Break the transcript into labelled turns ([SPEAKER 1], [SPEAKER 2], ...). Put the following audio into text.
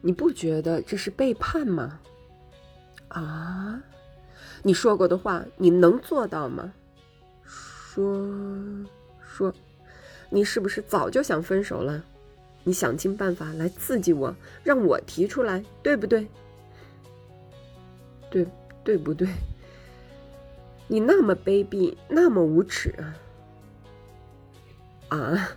[SPEAKER 1] 你不觉得这是背叛吗？啊，你说过的话你能做到吗？说说你是不是早就想分手了。你想尽办法来刺激我，让我提出来，对不对？对，对不对？你那么卑鄙，那么无耻啊！啊！